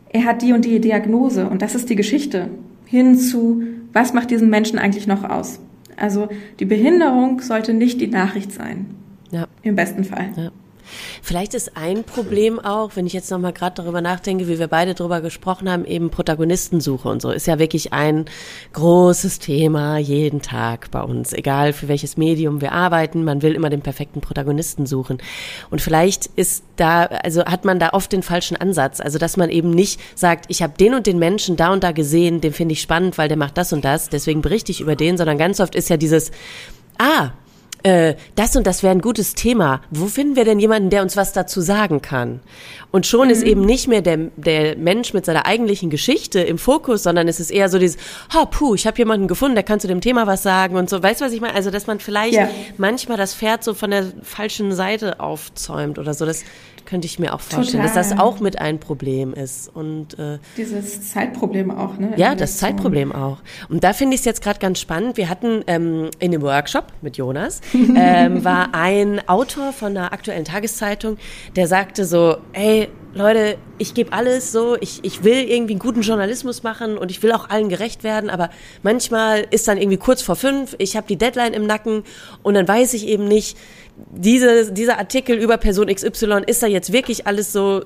[SPEAKER 1] er hat die und die Diagnose und das ist die Geschichte, hin zu, was macht diesen Menschen eigentlich noch aus? Also die Behinderung sollte nicht die Nachricht sein. Ja. Im besten Fall. Ja.
[SPEAKER 2] Vielleicht ist ein Problem auch, wenn ich jetzt nochmal gerade darüber nachdenke, wie wir beide darüber gesprochen haben, eben Protagonistensuche und so, ist ja wirklich ein großes Thema jeden Tag bei uns. Egal für welches Medium wir arbeiten, man will immer den perfekten Protagonisten suchen. Und vielleicht ist da, also hat man da oft den falschen Ansatz. Also dass man eben nicht sagt, ich habe den und den Menschen da und da gesehen, den finde ich spannend, weil der macht das und das, deswegen berichte ich über den, sondern ganz oft ist ja dieses, ah, äh, das und das wäre ein gutes Thema. Wo finden wir denn jemanden, der uns was dazu sagen kann? Und schon mhm. ist eben nicht mehr der, der Mensch mit seiner eigentlichen Geschichte im Fokus, sondern es ist eher so dieses, ha, puh, ich habe jemanden gefunden, der kann zu dem Thema was sagen und so. Weißt du, was ich meine? Also, dass man vielleicht ja. manchmal das Pferd so von der falschen Seite aufzäumt oder so. Das könnte ich mir auch vorstellen, Total. dass das auch mit ein Problem ist. Und
[SPEAKER 1] äh, dieses Zeitproblem auch, ne?
[SPEAKER 2] Ja, das Zeitproblem auch. Und da finde ich es jetzt gerade ganz spannend. Wir hatten ähm, in dem Workshop mit Jonas ähm, war ein Autor von einer aktuellen Tageszeitung, der sagte so, hey Leute, ich gebe alles so, ich, ich will irgendwie einen guten Journalismus machen und ich will auch allen gerecht werden, aber manchmal ist dann irgendwie kurz vor fünf, ich habe die Deadline im Nacken und dann weiß ich eben nicht, diese, dieser Artikel über Person XY, ist da jetzt wirklich alles so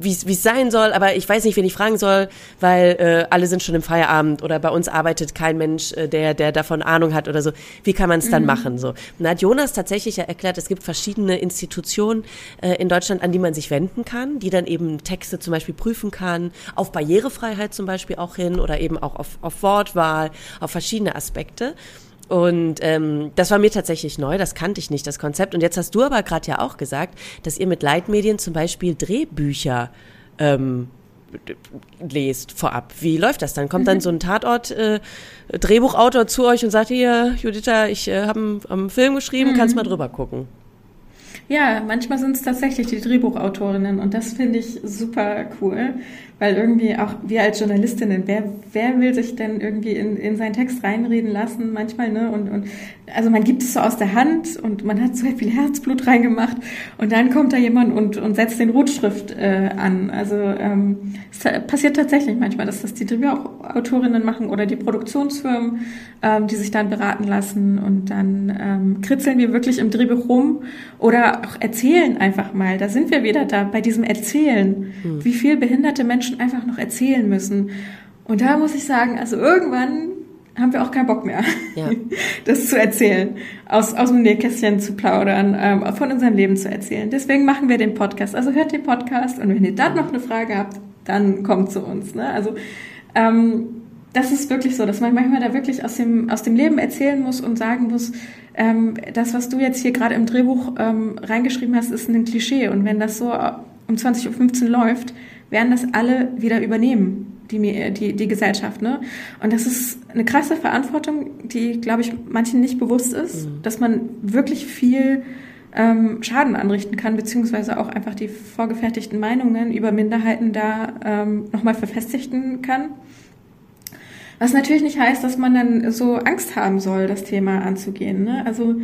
[SPEAKER 2] wie es sein soll, aber ich weiß nicht, wen ich fragen soll, weil äh, alle sind schon im Feierabend oder bei uns arbeitet kein Mensch, äh, der, der davon Ahnung hat oder so. Wie kann man es dann mhm. machen? So. Und hat Jonas tatsächlich ja erklärt, es gibt verschiedene Institutionen äh, in Deutschland, an die man sich wenden kann, die dann eben Texte zum Beispiel prüfen kann, auf Barrierefreiheit zum Beispiel auch hin oder eben auch auf, auf Wortwahl, auf verschiedene Aspekte. Und ähm, das war mir tatsächlich neu, das kannte ich nicht, das Konzept. Und jetzt hast du aber gerade ja auch gesagt, dass ihr mit Leitmedien zum Beispiel Drehbücher ähm, lest vorab. Wie läuft das dann? Kommt dann mhm. so ein Tatort äh, Drehbuchautor zu euch und sagt hier, Juditha, ich äh, habe einen Film geschrieben, mhm. kannst mal drüber gucken.
[SPEAKER 1] Ja, manchmal sind es tatsächlich die Drehbuchautorinnen und das finde ich super cool, weil irgendwie auch wir als Journalistinnen, wer, wer will sich denn irgendwie in, in seinen Text reinreden lassen manchmal, ne? Und, und also man gibt es so aus der Hand und man hat so viel Herzblut reingemacht und dann kommt da jemand und, und setzt den Rotschrift äh, an. Also ähm, es passiert tatsächlich manchmal, dass das die Drehbuchautorinnen machen oder die Produktionsfirmen, ähm, die sich dann beraten lassen und dann ähm, kritzeln wir wirklich im Drehbuch rum oder auch erzählen einfach mal. Da sind wir wieder da bei diesem Erzählen, hm. wie viel behinderte Menschen einfach noch erzählen müssen. Und da muss ich sagen, also irgendwann haben wir auch keinen Bock mehr, ja. das zu erzählen, aus, aus dem Nähkästchen zu plaudern, ähm, von unserem Leben zu erzählen. Deswegen machen wir den Podcast. Also hört den Podcast und wenn ihr dann noch eine Frage habt, dann kommt zu uns. Ne? Also ähm, das ist wirklich so, dass man manchmal da wirklich aus dem, aus dem Leben erzählen muss und sagen muss, ähm, das, was du jetzt hier gerade im Drehbuch ähm, reingeschrieben hast, ist ein Klischee. Und wenn das so um 20.15 Uhr läuft, werden das alle wieder übernehmen die, die, die Gesellschaft. Ne? Und das ist eine krasse Verantwortung, die, glaube ich, manchen nicht bewusst ist, mhm. dass man wirklich viel ähm, Schaden anrichten kann, beziehungsweise auch einfach die vorgefertigten Meinungen über Minderheiten da ähm, nochmal verfestigen kann. Was natürlich nicht heißt, dass man dann so Angst haben soll, das Thema anzugehen. Ne? Also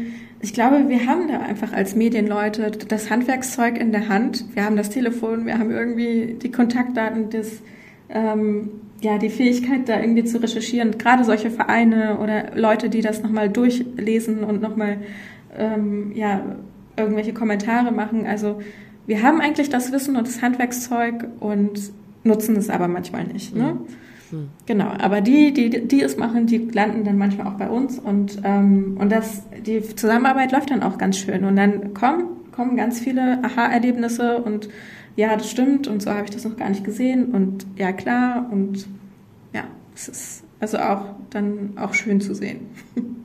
[SPEAKER 1] ich glaube, wir haben da einfach als Medienleute das Handwerkszeug in der Hand. Wir haben das Telefon, wir haben irgendwie die Kontaktdaten des ähm, ja, die Fähigkeit, da irgendwie zu recherchieren, gerade solche Vereine oder Leute, die das nochmal durchlesen und nochmal ähm, ja, irgendwelche Kommentare machen. Also wir haben eigentlich das Wissen und das Handwerkszeug und nutzen es aber manchmal nicht. Ne? Mhm. Mhm. Genau, aber die, die, die es machen, die landen dann manchmal auch bei uns und, ähm, und das, die Zusammenarbeit läuft dann auch ganz schön. Und dann kommen, kommen ganz viele Aha-Erlebnisse und ja, das stimmt und so habe ich das noch gar nicht gesehen und ja, klar und ja, es ist also auch dann auch schön zu sehen.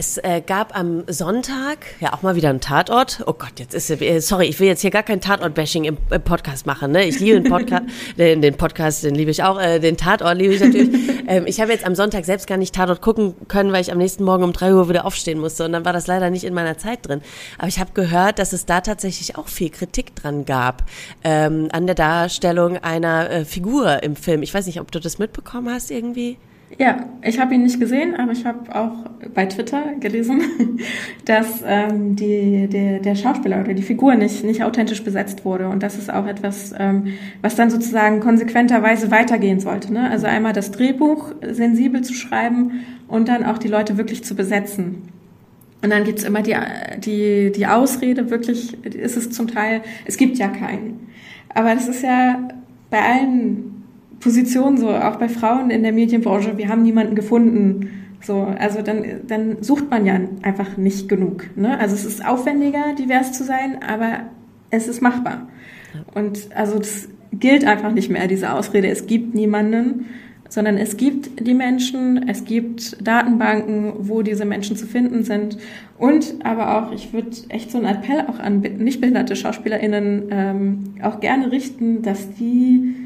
[SPEAKER 2] Es äh, gab am Sonntag ja auch mal wieder einen Tatort. Oh Gott, jetzt ist äh, sorry, ich will jetzt hier gar kein Tatort-Bashing im, im, Podcast machen. Ne? Ich liebe den Podcast, den, den, Podcast, den liebe ich auch, äh, den Tatort liebe ich natürlich. ähm, ich habe jetzt am Sonntag selbst gar nicht Tatort gucken können, weil ich am nächsten Morgen um drei Uhr wieder aufstehen musste und dann war das leider nicht in meiner Zeit drin. Aber ich habe gehört, dass es da tatsächlich auch viel Kritik dran gab ähm, an der Darstellung einer äh, Figur im Film. Ich weiß nicht, ob du das mitbekommen hast irgendwie.
[SPEAKER 1] Ja, ich habe ihn nicht gesehen, aber ich habe auch bei Twitter gelesen, dass ähm, die, der, der Schauspieler oder die Figur nicht, nicht authentisch besetzt wurde. Und das ist auch etwas, ähm, was dann sozusagen konsequenterweise weitergehen sollte. Ne? Also einmal das Drehbuch sensibel zu schreiben und dann auch die Leute wirklich zu besetzen. Und dann gibt's immer die, die, die Ausrede, wirklich ist es zum Teil, es gibt ja keinen. Aber das ist ja bei allen Position, so auch bei Frauen in der Medienbranche, wir haben niemanden gefunden. So, also dann, dann sucht man ja einfach nicht genug. Ne? Also es ist aufwendiger, divers zu sein, aber es ist machbar. Und also das gilt einfach nicht mehr, diese Ausrede, es gibt niemanden, sondern es gibt die Menschen, es gibt Datenbanken, wo diese Menschen zu finden sind. Und aber auch, ich würde echt so einen Appell auch an nicht behinderte SchauspielerInnen ähm, auch gerne richten, dass die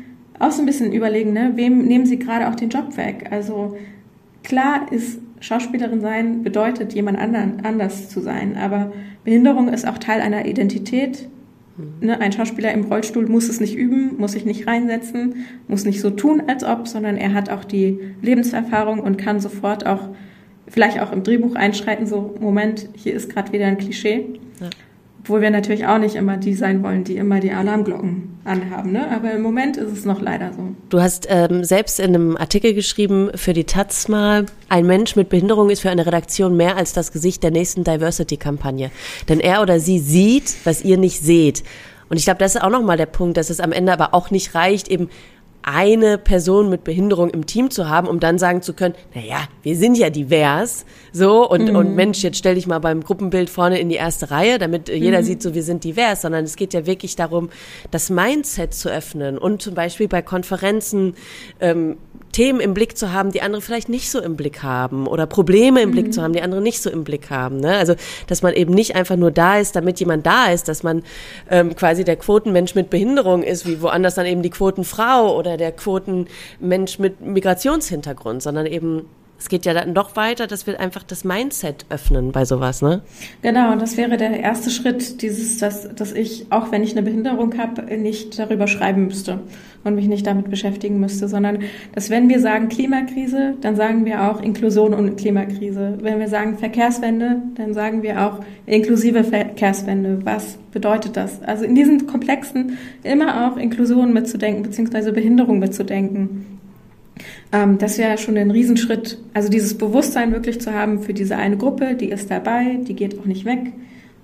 [SPEAKER 1] auch so ein bisschen überlegen, ne, wem nehmen sie gerade auch den Job weg? Also klar ist Schauspielerin sein bedeutet, jemand anderen, anders zu sein, aber Behinderung ist auch Teil einer Identität. Mhm. Ne, ein Schauspieler im Rollstuhl muss es nicht üben, muss sich nicht reinsetzen, muss nicht so tun, als ob, sondern er hat auch die Lebenserfahrung und kann sofort auch vielleicht auch im Drehbuch einschreiten, so Moment, hier ist gerade wieder ein Klischee. Ja. Obwohl wir natürlich auch nicht immer die sein wollen, die immer die Alarmglocken anhaben. Ne? Aber im Moment ist es noch leider so.
[SPEAKER 2] Du hast ähm, selbst in einem Artikel geschrieben für die Taz mal, ein Mensch mit Behinderung ist für eine Redaktion mehr als das Gesicht der nächsten Diversity-Kampagne. Denn er oder sie sieht, was ihr nicht seht. Und ich glaube, das ist auch nochmal der Punkt, dass es am Ende aber auch nicht reicht, eben eine Person mit Behinderung im Team zu haben, um dann sagen zu können, naja, wir sind ja divers, so, und, mhm. und Mensch, jetzt stell dich mal beim Gruppenbild vorne in die erste Reihe, damit jeder mhm. sieht, so, wir sind divers, sondern es geht ja wirklich darum, das Mindset zu öffnen und zum Beispiel bei Konferenzen, ähm, Themen im Blick zu haben, die andere vielleicht nicht so im Blick haben oder Probleme im mhm. Blick zu haben, die andere nicht so im Blick haben. Ne? Also, dass man eben nicht einfach nur da ist, damit jemand da ist, dass man ähm, quasi der Quotenmensch mit Behinderung ist, wie woanders dann eben die Quotenfrau oder der Quotenmensch mit Migrationshintergrund, sondern eben es geht ja dann doch weiter, dass wir einfach das Mindset öffnen bei sowas, ne?
[SPEAKER 1] Genau, und das wäre der erste Schritt, dieses, dass, dass ich, auch wenn ich eine Behinderung habe, nicht darüber schreiben müsste und mich nicht damit beschäftigen müsste, sondern dass wenn wir sagen Klimakrise, dann sagen wir auch Inklusion und Klimakrise. Wenn wir sagen Verkehrswende, dann sagen wir auch inklusive Verkehrswende. Was bedeutet das? Also in diesen Komplexen immer auch Inklusion mitzudenken, beziehungsweise Behinderung mitzudenken. Ähm, das wäre schon ein Riesenschritt, also dieses Bewusstsein wirklich zu haben für diese eine Gruppe, die ist dabei, die geht auch nicht weg.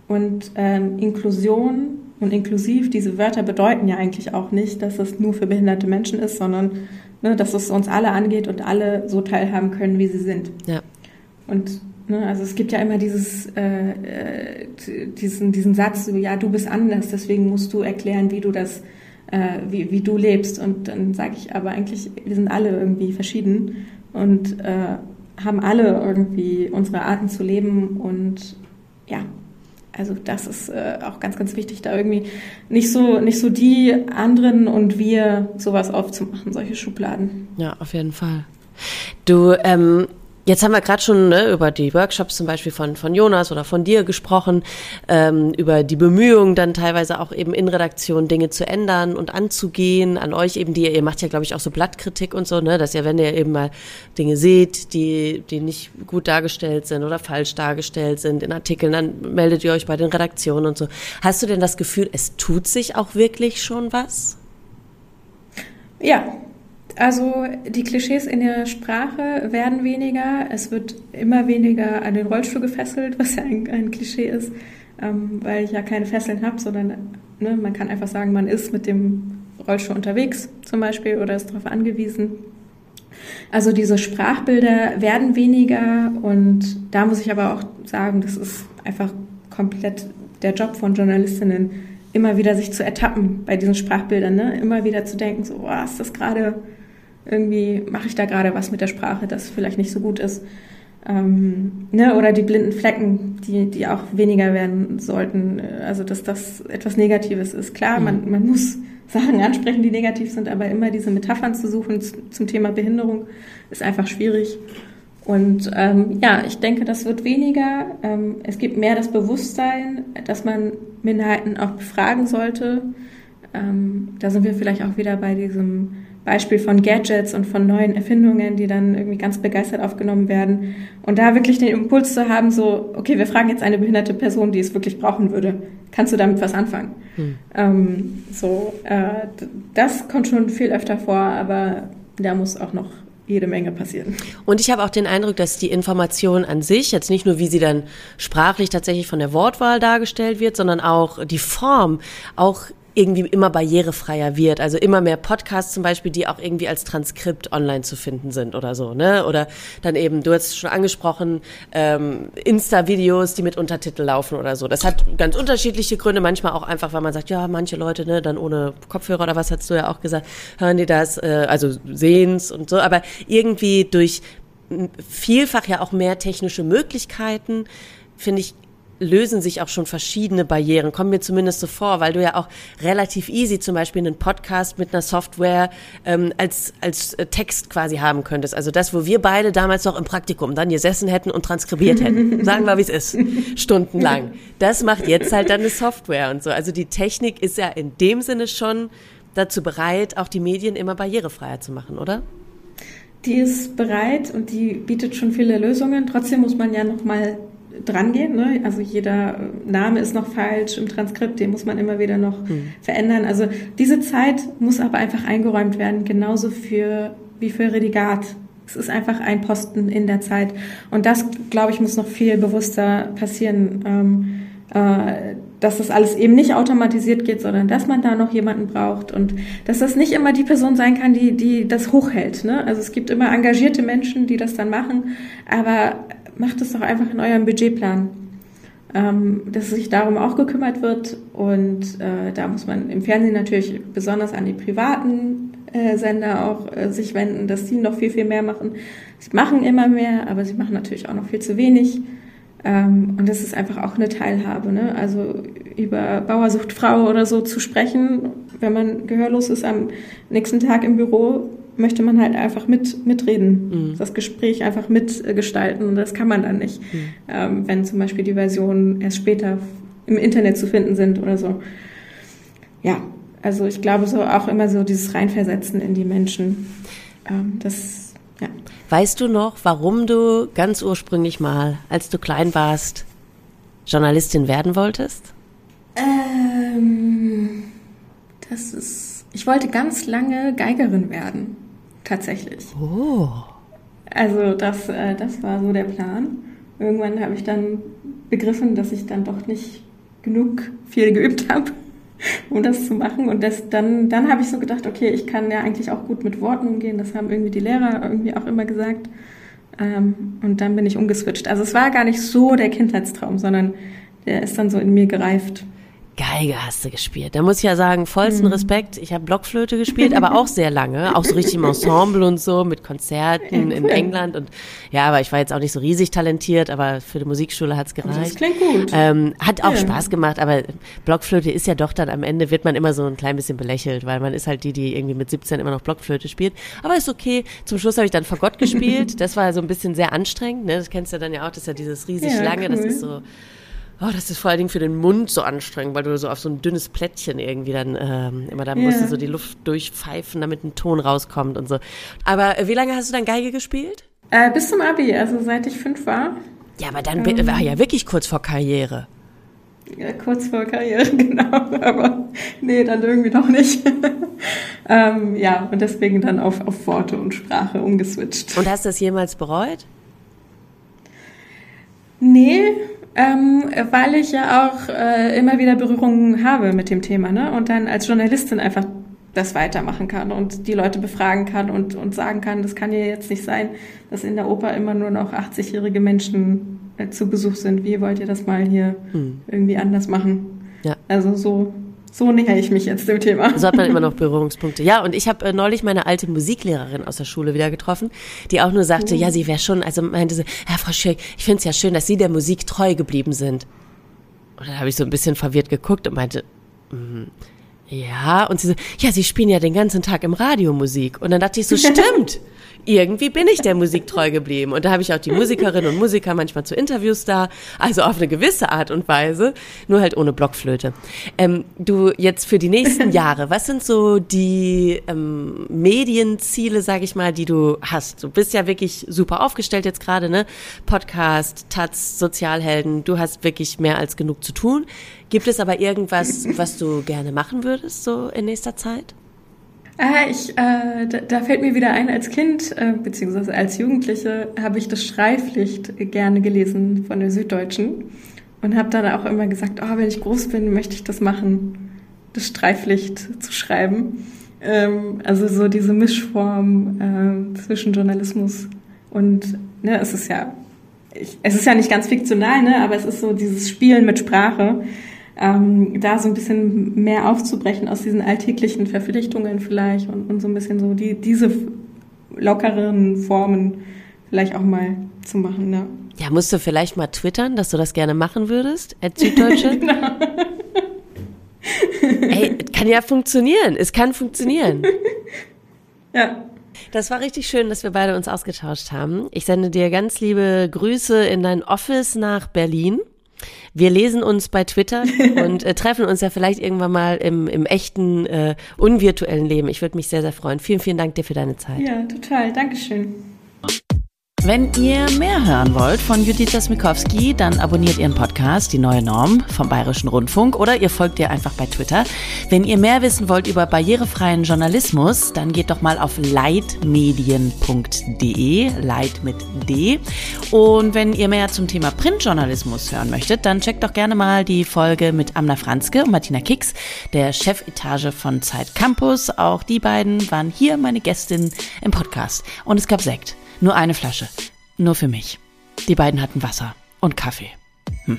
[SPEAKER 1] Und ähm, Inklusion und inklusiv, diese Wörter bedeuten ja eigentlich auch nicht, dass es nur für behinderte Menschen ist, sondern ne, dass es uns alle angeht und alle so teilhaben können, wie sie sind.
[SPEAKER 2] Ja.
[SPEAKER 1] Und ne, also es gibt ja immer dieses, äh, äh, diesen, diesen Satz, so, ja, du bist anders, deswegen musst du erklären, wie du das, äh, wie, wie du lebst. Und dann sage ich aber eigentlich, wir sind alle irgendwie verschieden und äh, haben alle irgendwie unsere Arten zu leben und ja, also das ist äh, auch ganz, ganz wichtig, da irgendwie nicht so, nicht so die anderen und wir sowas aufzumachen, solche Schubladen.
[SPEAKER 2] Ja, auf jeden Fall. Du ähm, Jetzt haben wir gerade schon ne, über die Workshops zum Beispiel von, von Jonas oder von dir gesprochen, ähm, über die Bemühungen dann teilweise auch eben in Redaktion Dinge zu ändern und anzugehen. An euch eben, die ihr macht ja, glaube ich, auch so Blattkritik und so, ne, dass ihr, wenn ihr eben mal Dinge seht, die, die nicht gut dargestellt sind oder falsch dargestellt sind in Artikeln, dann meldet ihr euch bei den Redaktionen und so. Hast du denn das Gefühl, es tut sich auch wirklich schon was?
[SPEAKER 1] Ja, also die Klischees in der Sprache werden weniger. Es wird immer weniger an den Rollstuhl gefesselt, was ja ein, ein Klischee ist, ähm, weil ich ja keine Fesseln habe, sondern ne, man kann einfach sagen, man ist mit dem Rollstuhl unterwegs zum Beispiel oder ist darauf angewiesen. Also diese Sprachbilder werden weniger und da muss ich aber auch sagen, das ist einfach komplett der Job von Journalistinnen, immer wieder sich zu ertappen bei diesen Sprachbildern, ne? immer wieder zu denken, so, oh, ist das gerade irgendwie mache ich da gerade was mit der Sprache, das vielleicht nicht so gut ist. Ähm, ne? Oder die blinden Flecken, die, die auch weniger werden sollten. Also, dass das etwas Negatives ist. Klar, man, mhm. man muss Sachen ansprechen, die negativ sind, aber immer diese Metaphern zu suchen zum Thema Behinderung ist einfach schwierig. Und ähm, ja, ich denke, das wird weniger. Ähm, es gibt mehr das Bewusstsein, dass man Minderheiten auch befragen sollte. Ähm, da sind wir vielleicht auch wieder bei diesem Beispiel von Gadgets und von neuen Erfindungen, die dann irgendwie ganz begeistert aufgenommen werden. Und da wirklich den Impuls zu haben, so, okay, wir fragen jetzt eine behinderte Person, die es wirklich brauchen würde. Kannst du damit was anfangen? Hm. Ähm, so, äh, das kommt schon viel öfter vor, aber da muss auch noch jede Menge passieren.
[SPEAKER 2] Und ich habe auch den Eindruck, dass die Information an sich, jetzt nicht nur, wie sie dann sprachlich tatsächlich von der Wortwahl dargestellt wird, sondern auch die Form, auch irgendwie immer barrierefreier wird. Also immer mehr Podcasts zum Beispiel, die auch irgendwie als Transkript online zu finden sind oder so, ne? Oder dann eben, du hast schon angesprochen, ähm, Insta-Videos, die mit Untertitel laufen oder so. Das hat ganz unterschiedliche Gründe. Manchmal auch einfach, weil man sagt, ja, manche Leute, ne, dann ohne Kopfhörer oder was hast du ja auch gesagt, hören die das, äh, also sehen's und so. Aber irgendwie durch vielfach ja auch mehr technische Möglichkeiten, finde ich, lösen sich auch schon verschiedene Barrieren, kommen mir zumindest so vor, weil du ja auch relativ easy zum Beispiel einen Podcast mit einer Software ähm, als, als äh, Text quasi haben könntest. Also das, wo wir beide damals noch im Praktikum dann gesessen hätten und transkribiert hätten. Sagen wir, wie es ist. Stundenlang. Das macht jetzt halt dann eine Software und so. Also die Technik ist ja in dem Sinne schon dazu bereit, auch die Medien immer barrierefreier zu machen, oder?
[SPEAKER 1] Die ist bereit und die bietet schon viele Lösungen. Trotzdem muss man ja noch mal dran gehen. Ne? Also jeder Name ist noch falsch im Transkript, den muss man immer wieder noch mhm. verändern. Also diese Zeit muss aber einfach eingeräumt werden, genauso für wie für Redigat. Es ist einfach ein Posten in der Zeit. Und das, glaube ich, muss noch viel bewusster passieren, ähm, äh, dass das alles eben nicht automatisiert geht, sondern dass man da noch jemanden braucht und dass das nicht immer die Person sein kann, die, die das hochhält. Ne? Also es gibt immer engagierte Menschen, die das dann machen, aber macht es doch einfach in eurem Budgetplan, ähm, dass sich darum auch gekümmert wird. Und äh, da muss man im Fernsehen natürlich besonders an die privaten äh, Sender auch äh, sich wenden, dass die noch viel, viel mehr machen. Sie machen immer mehr, aber sie machen natürlich auch noch viel zu wenig. Ähm, und das ist einfach auch eine Teilhabe. Ne? Also über Bauersucht Frau oder so zu sprechen, wenn man gehörlos ist am nächsten Tag im Büro, möchte man halt einfach mit, mitreden, mhm. das Gespräch einfach mitgestalten. Und das kann man dann nicht, mhm. ähm, wenn zum Beispiel die Versionen erst später im Internet zu finden sind oder so. Ja, also ich glaube so auch immer so dieses Reinversetzen in die Menschen. Ähm, das, ja.
[SPEAKER 2] Weißt du noch, warum du ganz ursprünglich mal, als du klein warst, Journalistin werden wolltest?
[SPEAKER 1] Ähm, das ist, ich wollte ganz lange Geigerin werden tatsächlich.
[SPEAKER 2] Oh.
[SPEAKER 1] Also das, äh, das war so der Plan. Irgendwann habe ich dann begriffen, dass ich dann doch nicht genug viel geübt habe. um das zu machen. Und das, dann, dann habe ich so gedacht, okay, ich kann ja eigentlich auch gut mit Worten umgehen. Das haben irgendwie die Lehrer irgendwie auch immer gesagt. Ähm, und dann bin ich umgeswitcht. Also es war gar nicht so der Kindheitstraum, sondern der ist dann so in mir gereift.
[SPEAKER 2] Geige hast du gespielt. Da muss ich ja sagen, vollsten mhm. Respekt. Ich habe Blockflöte gespielt, aber auch sehr lange, auch so richtig im Ensemble und so, mit Konzerten in England. Und ja, aber ich war jetzt auch nicht so riesig talentiert, aber für die Musikschule hat's gereicht. Das
[SPEAKER 1] klingt gut.
[SPEAKER 2] Ähm, hat auch ja. Spaß gemacht, aber Blockflöte ist ja doch dann am Ende, wird man immer so ein klein bisschen belächelt, weil man ist halt die, die irgendwie mit 17 immer noch Blockflöte spielt. Aber ist okay. Zum Schluss habe ich dann Fagott gespielt. Das war so ein bisschen sehr anstrengend. Ne? Das kennst du dann ja auch, das ist ja dieses riesig ja, lange, cool. das ist so Oh, das ist vor allen Dingen für den Mund so anstrengend, weil du so auf so ein dünnes Plättchen irgendwie dann ähm, immer da yeah. musst du so die Luft durchpfeifen, damit ein Ton rauskommt und so. Aber äh, wie lange hast du dann Geige gespielt?
[SPEAKER 1] Äh, bis zum Abi, also seit ich fünf war.
[SPEAKER 2] Ja, aber dann ähm, war ja wirklich kurz vor Karriere.
[SPEAKER 1] Ja, kurz vor Karriere, genau. Aber nee, dann irgendwie doch nicht. ähm, ja, und deswegen dann auf, auf Worte und Sprache umgeswitcht.
[SPEAKER 2] Und hast du das jemals bereut?
[SPEAKER 1] Nee, ähm, weil ich ja auch äh, immer wieder Berührungen habe mit dem Thema ne? und dann als Journalistin einfach das weitermachen kann und die Leute befragen kann und, und sagen kann, das kann ja jetzt nicht sein, dass in der Oper immer nur noch 80-jährige Menschen äh, zu Besuch sind. Wie wollt ihr das mal hier hm. irgendwie anders machen? Ja. Also so so näher ich mich jetzt dem Thema.
[SPEAKER 2] So hat man immer noch Berührungspunkte. Ja, und ich habe äh, neulich meine alte Musiklehrerin aus der Schule wieder getroffen, die auch nur sagte, mhm. ja, sie wäre schon, also meinte sie, ja, Frau Schirk, ich finde es ja schön, dass Sie der Musik treu geblieben sind. Und dann habe ich so ein bisschen verwirrt geguckt und meinte, mm, ja, und sie so, ja, Sie spielen ja den ganzen Tag im Radio Musik. Und dann dachte ich so, stimmt irgendwie bin ich der Musik treu geblieben. Und da habe ich auch die Musikerinnen und Musiker manchmal zu Interviews da, also auf eine gewisse Art und Weise, nur halt ohne Blockflöte. Ähm, du jetzt für die nächsten Jahre, was sind so die ähm, Medienziele, sage ich mal, die du hast? Du bist ja wirklich super aufgestellt jetzt gerade, ne? Podcast, Taz, Sozialhelden, du hast wirklich mehr als genug zu tun. Gibt es aber irgendwas, was du gerne machen würdest, so in nächster Zeit?
[SPEAKER 1] Ah, ich, äh, da, da, fällt mir wieder ein, als Kind äh, beziehungsweise als Jugendliche habe ich das Schreipflicht gerne gelesen von der Süddeutschen und habe dann auch immer gesagt, oh, wenn ich groß bin, möchte ich das machen, das Streiflicht zu schreiben. Ähm, also so diese Mischform äh, zwischen Journalismus und, ne, es ist ja, ich, es ist ja nicht ganz fiktional, ne, aber es ist so dieses Spielen mit Sprache ähm, da so ein bisschen mehr aufzubrechen aus diesen alltäglichen Verpflichtungen vielleicht und, und so ein bisschen so die, diese lockeren Formen vielleicht auch mal zu machen. Ja.
[SPEAKER 2] ja, musst du vielleicht mal twittern, dass du das gerne machen würdest, als Süddeutsche? genau. Ey, kann ja funktionieren. Es kann funktionieren.
[SPEAKER 1] ja.
[SPEAKER 2] Das war richtig schön, dass wir beide uns ausgetauscht haben. Ich sende dir ganz liebe Grüße in dein Office nach Berlin. Wir lesen uns bei Twitter und äh, treffen uns ja vielleicht irgendwann mal im, im echten, äh, unvirtuellen Leben. Ich würde mich sehr, sehr freuen. Vielen, vielen Dank dir für deine Zeit.
[SPEAKER 1] Ja, total. Dankeschön.
[SPEAKER 2] Wenn ihr mehr hören wollt von Judith Smikowski, dann abonniert ihren Podcast Die Neue Norm vom Bayerischen Rundfunk oder ihr folgt ihr einfach bei Twitter. Wenn ihr mehr wissen wollt über barrierefreien Journalismus, dann geht doch mal auf leitmedien.de, Leit mit D. Und wenn ihr mehr zum Thema Printjournalismus hören möchtet, dann checkt doch gerne mal die Folge mit Amna Franzke und Martina Kicks, der Chefetage von Zeit Campus. Auch die beiden waren hier meine Gästin im Podcast. Und es gab Sekt. Nur eine Flasche. Nur für mich. Die beiden hatten Wasser und Kaffee. Hm.